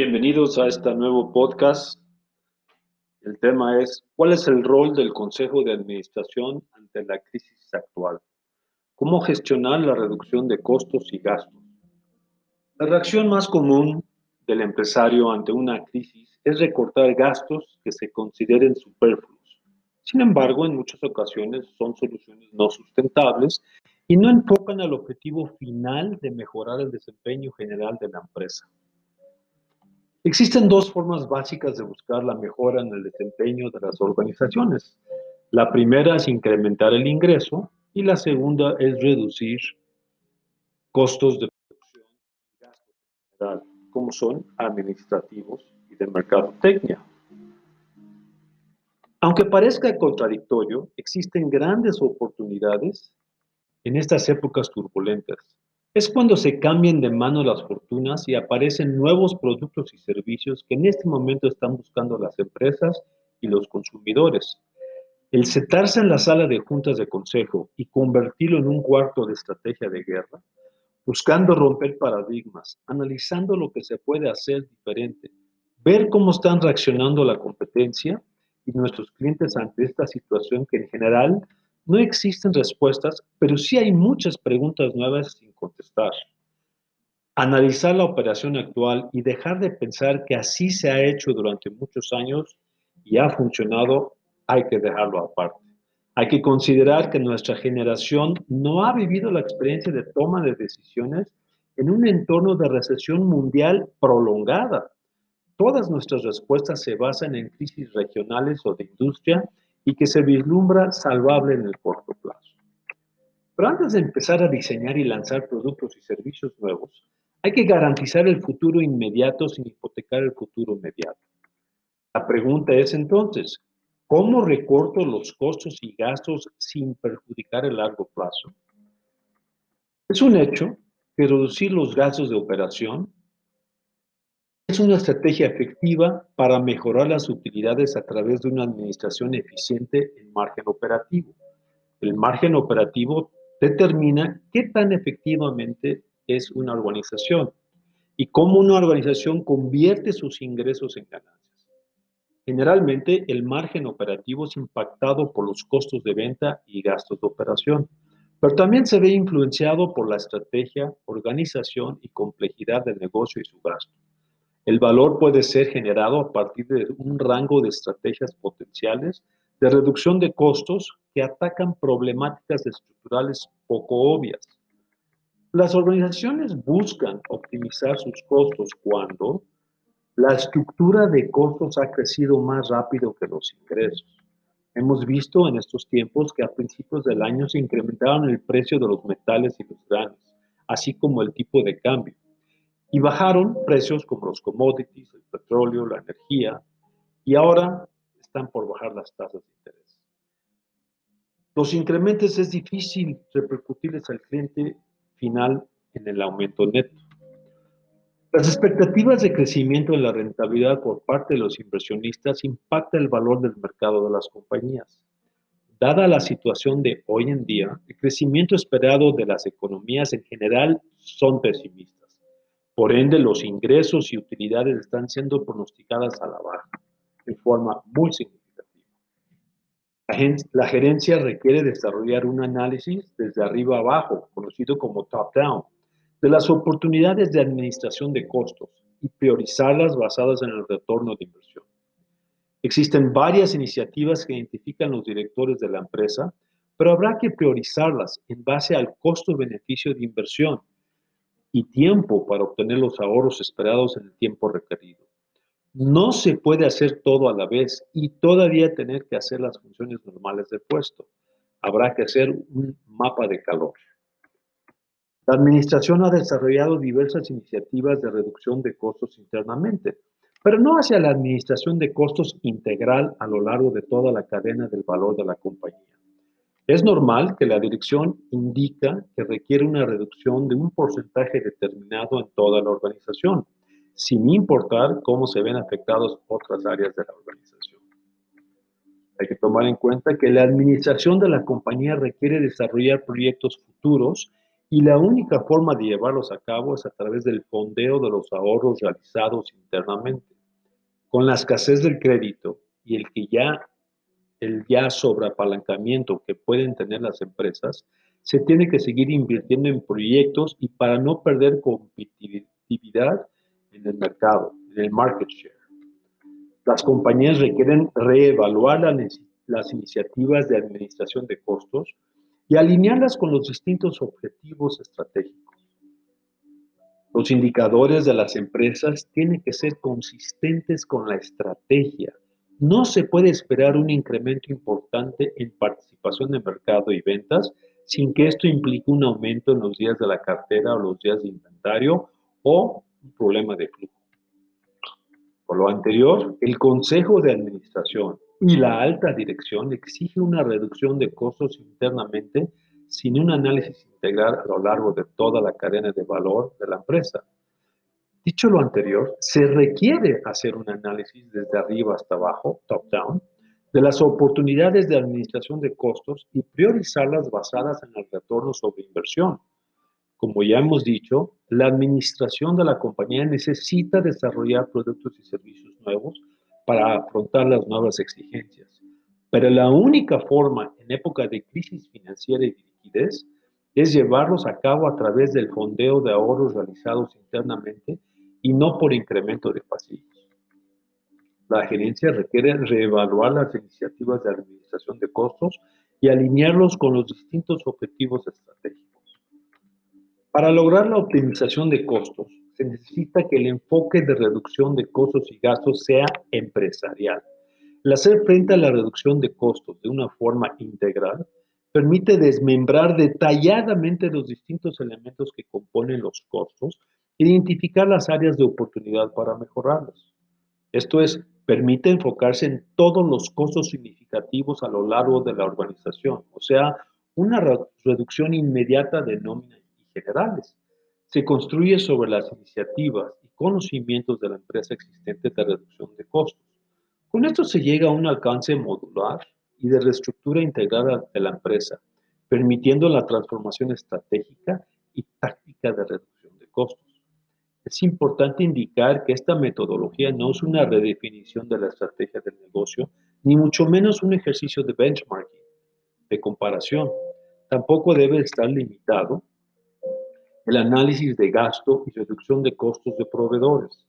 Bienvenidos a este nuevo podcast. El tema es, ¿cuál es el rol del Consejo de Administración ante la crisis actual? ¿Cómo gestionar la reducción de costos y gastos? La reacción más común del empresario ante una crisis es recortar gastos que se consideren superfluos. Sin embargo, en muchas ocasiones son soluciones no sustentables y no enfocan al objetivo final de mejorar el desempeño general de la empresa. Existen dos formas básicas de buscar la mejora en el desempeño de las organizaciones. La primera es incrementar el ingreso y la segunda es reducir costos de producción y gastos como son administrativos y de mercadotecnia. Aunque parezca contradictorio, existen grandes oportunidades en estas épocas turbulentas. Es cuando se cambian de mano las fortunas y aparecen nuevos productos y servicios que en este momento están buscando las empresas y los consumidores. El sentarse en la sala de juntas de consejo y convertirlo en un cuarto de estrategia de guerra, buscando romper paradigmas, analizando lo que se puede hacer diferente, ver cómo están reaccionando la competencia y nuestros clientes ante esta situación que en general no existen respuestas, pero sí hay muchas preguntas nuevas contestar. Analizar la operación actual y dejar de pensar que así se ha hecho durante muchos años y ha funcionado, hay que dejarlo aparte. Hay que considerar que nuestra generación no ha vivido la experiencia de toma de decisiones en un entorno de recesión mundial prolongada. Todas nuestras respuestas se basan en crisis regionales o de industria y que se vislumbra salvable en el corto plazo. Pero antes de empezar a diseñar y lanzar productos y servicios nuevos, hay que garantizar el futuro inmediato sin hipotecar el futuro inmediato. La pregunta es entonces, ¿cómo recorto los costos y gastos sin perjudicar el largo plazo? Es un hecho que reducir los gastos de operación es una estrategia efectiva para mejorar las utilidades a través de una administración eficiente en margen operativo. El margen operativo determina qué tan efectivamente es una organización y cómo una organización convierte sus ingresos en ganancias. Generalmente, el margen operativo es impactado por los costos de venta y gastos de operación, pero también se ve influenciado por la estrategia, organización y complejidad del negocio y su gasto. El valor puede ser generado a partir de un rango de estrategias potenciales de reducción de costos que atacan problemáticas estructurales poco obvias. Las organizaciones buscan optimizar sus costos cuando la estructura de costos ha crecido más rápido que los ingresos. Hemos visto en estos tiempos que a principios del año se incrementaron el precio de los metales y los granos, así como el tipo de cambio y bajaron precios como los commodities, el petróleo, la energía, y ahora están por bajar las tasas de interés. Los incrementos es difícil repercutirles al cliente final en el aumento neto. Las expectativas de crecimiento en la rentabilidad por parte de los inversionistas impacta el valor del mercado de las compañías. Dada la situación de hoy en día, el crecimiento esperado de las economías en general son pesimistas. Por ende, los ingresos y utilidades están siendo pronosticadas a la baja de forma muy significativa. La gerencia requiere desarrollar un análisis desde arriba abajo, conocido como top-down, de las oportunidades de administración de costos y priorizarlas basadas en el retorno de inversión. Existen varias iniciativas que identifican los directores de la empresa, pero habrá que priorizarlas en base al costo-beneficio de inversión y tiempo para obtener los ahorros esperados en el tiempo requerido. No se puede hacer todo a la vez y todavía tener que hacer las funciones normales del puesto. Habrá que hacer un mapa de calor. La administración ha desarrollado diversas iniciativas de reducción de costos internamente, pero no hacia la administración de costos integral a lo largo de toda la cadena del valor de la compañía. Es normal que la dirección indica que requiere una reducción de un porcentaje determinado en toda la organización, sin importar cómo se ven afectadas otras áreas de la organización. Hay que tomar en cuenta que la administración de la compañía requiere desarrollar proyectos futuros y la única forma de llevarlos a cabo es a través del fondeo de los ahorros realizados internamente. Con la escasez del crédito y el que ya el ya sobreapalancamiento que pueden tener las empresas, se tiene que seguir invirtiendo en proyectos y para no perder competitividad en el mercado, en el market share. Las compañías requieren reevaluar las iniciativas de administración de costos y alinearlas con los distintos objetivos estratégicos. Los indicadores de las empresas tienen que ser consistentes con la estrategia. No se puede esperar un incremento importante en participación de mercado y ventas sin que esto implique un aumento en los días de la cartera o los días de inventario o un problema de flujo. Por lo anterior, el Consejo de Administración y la alta dirección exige una reducción de costos internamente sin un análisis integral a lo largo de toda la cadena de valor de la empresa. Dicho lo anterior, se requiere hacer un análisis desde arriba hasta abajo, top-down, de las oportunidades de administración de costos y priorizarlas basadas en el retorno sobre inversión. Como ya hemos dicho, la administración de la compañía necesita desarrollar productos y servicios nuevos para afrontar las nuevas exigencias. Pero la única forma en época de crisis financiera y de liquidez es llevarlos a cabo a través del fondeo de ahorros realizados internamente y no por incremento de pasivos. La gerencia requiere reevaluar las iniciativas de administración de costos y alinearlos con los distintos objetivos estratégicos. Para lograr la optimización de costos, se necesita que el enfoque de reducción de costos y gastos sea empresarial. El hacer frente a la reducción de costos de una forma integral permite desmembrar detalladamente los distintos elementos que componen los costos e identificar las áreas de oportunidad para mejorarlos. Esto es, permite enfocarse en todos los costos significativos a lo largo de la organización, o sea, una reducción inmediata de nóminas y generales se construye sobre las iniciativas y conocimientos de la empresa existente de reducción de costos. Con esto se llega a un alcance modular y de reestructura integrada de la empresa, permitiendo la transformación estratégica y táctica de reducción de costos. Es importante indicar que esta metodología no es una redefinición de la estrategia del negocio, ni mucho menos un ejercicio de benchmarking, de comparación. Tampoco debe estar limitado el análisis de gasto y reducción de costos de proveedores.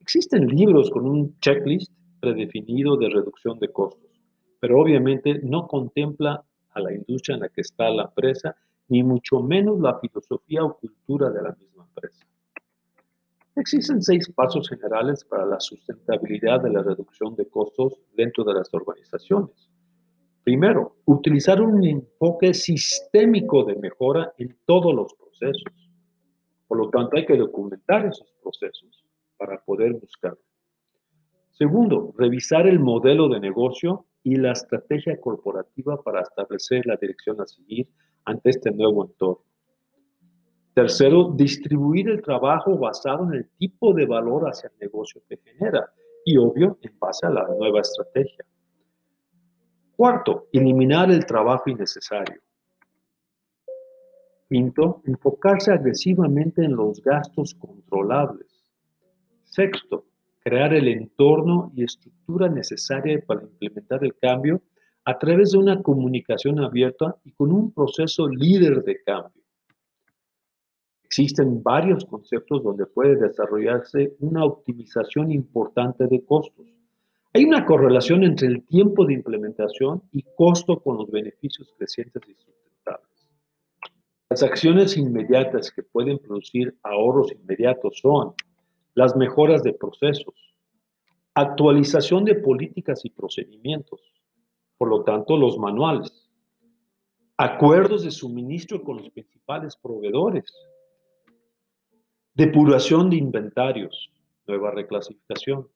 Existen libros con un checklist predefinido de reducción de costos, pero obviamente no contempla a la industria en la que está la empresa, ni mucho menos la filosofía o cultura de la misma empresa. Existen seis pasos generales para la sustentabilidad de la reducción de costos dentro de las organizaciones. Primero, utilizar un enfoque sistémico de mejora en todos los procesos. Por lo tanto, hay que documentar esos procesos para poder buscarlo. Segundo, revisar el modelo de negocio y la estrategia corporativa para establecer la dirección a seguir ante este nuevo entorno. Tercero, distribuir el trabajo basado en el tipo de valor hacia el negocio que genera y obvio en base a la nueva estrategia. Cuarto, eliminar el trabajo innecesario. Quinto, enfocarse agresivamente en los gastos controlables. Sexto, crear el entorno y estructura necesaria para implementar el cambio a través de una comunicación abierta y con un proceso líder de cambio. Existen varios conceptos donde puede desarrollarse una optimización importante de costos. Hay una correlación entre el tiempo de implementación y costo con los beneficios crecientes y las acciones inmediatas que pueden producir ahorros inmediatos son las mejoras de procesos, actualización de políticas y procedimientos, por lo tanto los manuales, acuerdos de suministro con los principales proveedores, depuración de inventarios, nueva reclasificación,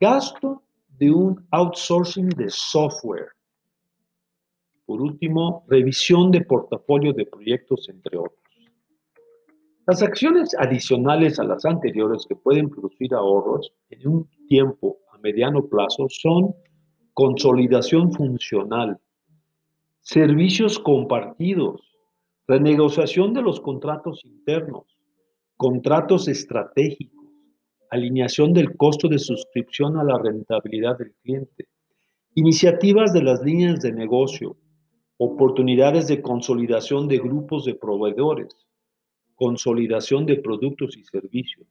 gasto de un outsourcing de software, por último, revisión de portafolio de proyectos, entre otros. Las acciones adicionales a las anteriores que pueden producir ahorros en un tiempo a mediano plazo son consolidación funcional, servicios compartidos, renegociación de los contratos internos, contratos estratégicos, alineación del costo de suscripción a la rentabilidad del cliente, iniciativas de las líneas de negocio, oportunidades de consolidación de grupos de proveedores, consolidación de productos y servicios,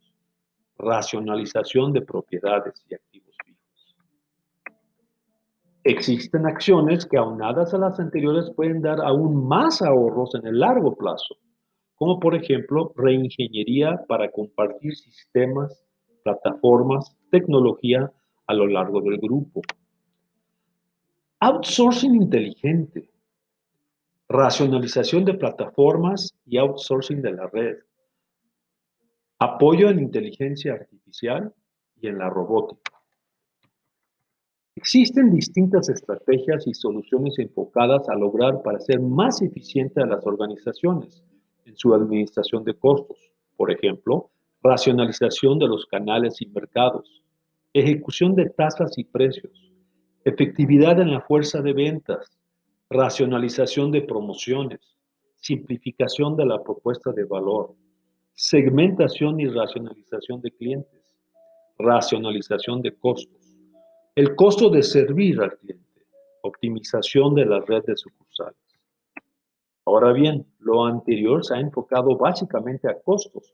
racionalización de propiedades y activos fijos. Existen acciones que aunadas a las anteriores pueden dar aún más ahorros en el largo plazo, como por ejemplo reingeniería para compartir sistemas, plataformas, tecnología a lo largo del grupo. Outsourcing inteligente, racionalización de plataformas y outsourcing de la red, apoyo en inteligencia artificial y en la robótica. Existen distintas estrategias y soluciones enfocadas a lograr para ser más eficiente a las organizaciones en su administración de costos. Por ejemplo, racionalización de los canales y mercados, ejecución de tasas y precios, efectividad en la fuerza de ventas, racionalización de promociones, simplificación de la propuesta de valor, segmentación y racionalización de clientes, racionalización de costos, el costo de servir al cliente, optimización de la red de sucursales. Ahora bien, lo anterior se ha enfocado básicamente a costos,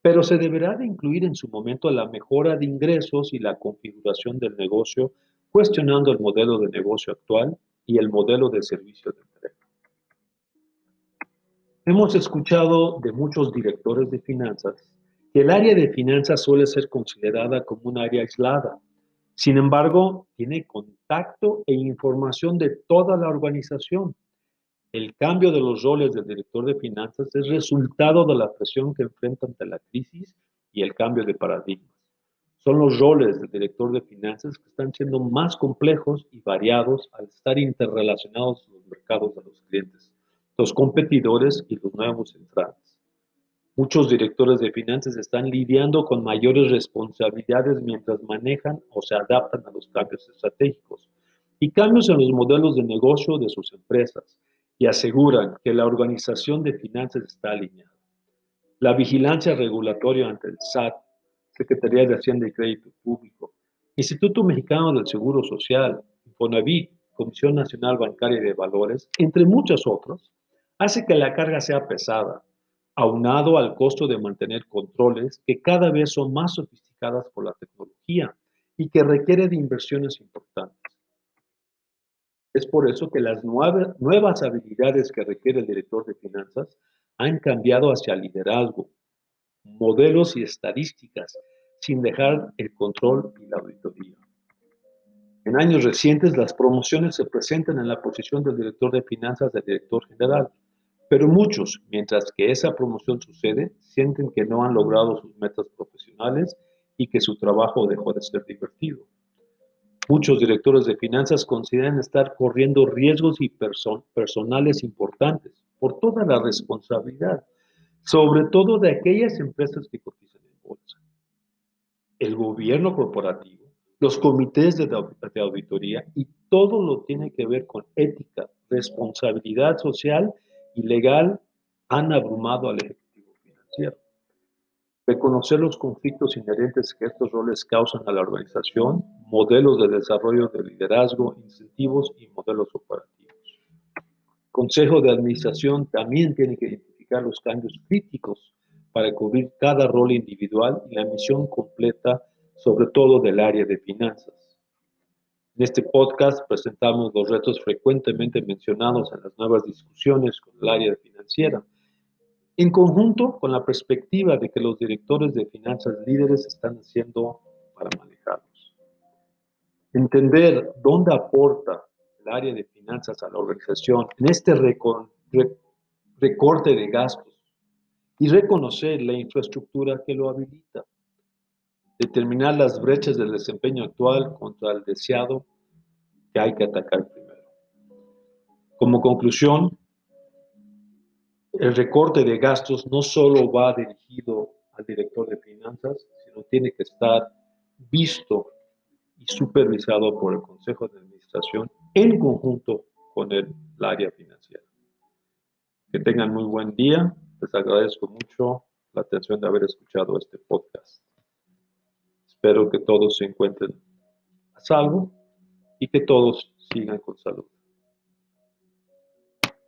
pero se deberá de incluir en su momento la mejora de ingresos y la configuración del negocio, cuestionando el modelo de negocio actual y el modelo de servicio de entrega. Hemos escuchado de muchos directores de finanzas que el área de finanzas suele ser considerada como un área aislada. Sin embargo, tiene contacto e información de toda la organización. El cambio de los roles del director de finanzas es resultado de la presión que enfrenta ante la crisis y el cambio de paradigmas. Son los roles del director de finanzas que están siendo más complejos y variados al estar interrelacionados los mercados de los clientes, los competidores y los nuevos entrantes. Muchos directores de finanzas están lidiando con mayores responsabilidades mientras manejan o se adaptan a los cambios estratégicos y cambios en los modelos de negocio de sus empresas y aseguran que la organización de finanzas está alineada. La vigilancia regulatoria ante el SAT Secretaría de Hacienda y Crédito Público, Instituto Mexicano del Seguro Social, Infonavit, Comisión Nacional Bancaria de Valores, entre muchos otros, hace que la carga sea pesada, aunado al costo de mantener controles que cada vez son más sofisticadas por la tecnología y que requiere de inversiones importantes. Es por eso que las nuevas habilidades que requiere el director de finanzas han cambiado hacia liderazgo, modelos y estadísticas, sin dejar el control y la auditoría. En años recientes, las promociones se presentan en la posición del director de finanzas del director general, pero muchos, mientras que esa promoción sucede, sienten que no han logrado sus metas profesionales y que su trabajo dejó de ser divertido. Muchos directores de finanzas consideran estar corriendo riesgos y personales importantes por toda la responsabilidad sobre todo de aquellas empresas que cotizan en bolsa. El gobierno corporativo, los comités de, auditoría y todo lo tiene que ver con ética, responsabilidad social y legal han abrumado al Ejecutivo Financiero. Reconocer los conflictos inherentes que estos roles causan a la organización, modelos de desarrollo de liderazgo, incentivos y modelos operativos. Consejo de Administración también tiene que los cambios críticos para cubrir cada rol individual y la misión completa, sobre todo del área de finanzas. En este podcast presentamos los retos frecuentemente mencionados en las nuevas discusiones con el área financiera, en conjunto con la perspectiva de que los directores de finanzas líderes están haciendo para manejarlos. Entender dónde aporta el área de finanzas a la organización en este recorte de gastos y reconocer la infraestructura que lo habilita. Determinar las brechas del desempeño actual contra el deseado que hay que atacar primero. Como conclusión, el recorte de gastos no solo va dirigido al director de finanzas, sino tiene que estar visto y supervisado por el Consejo de Administración en conjunto con el área financiera. Que tengan muy buen día. Les agradezco mucho la atención de haber escuchado este podcast. Espero que todos se encuentren a salvo y que todos sigan con salud.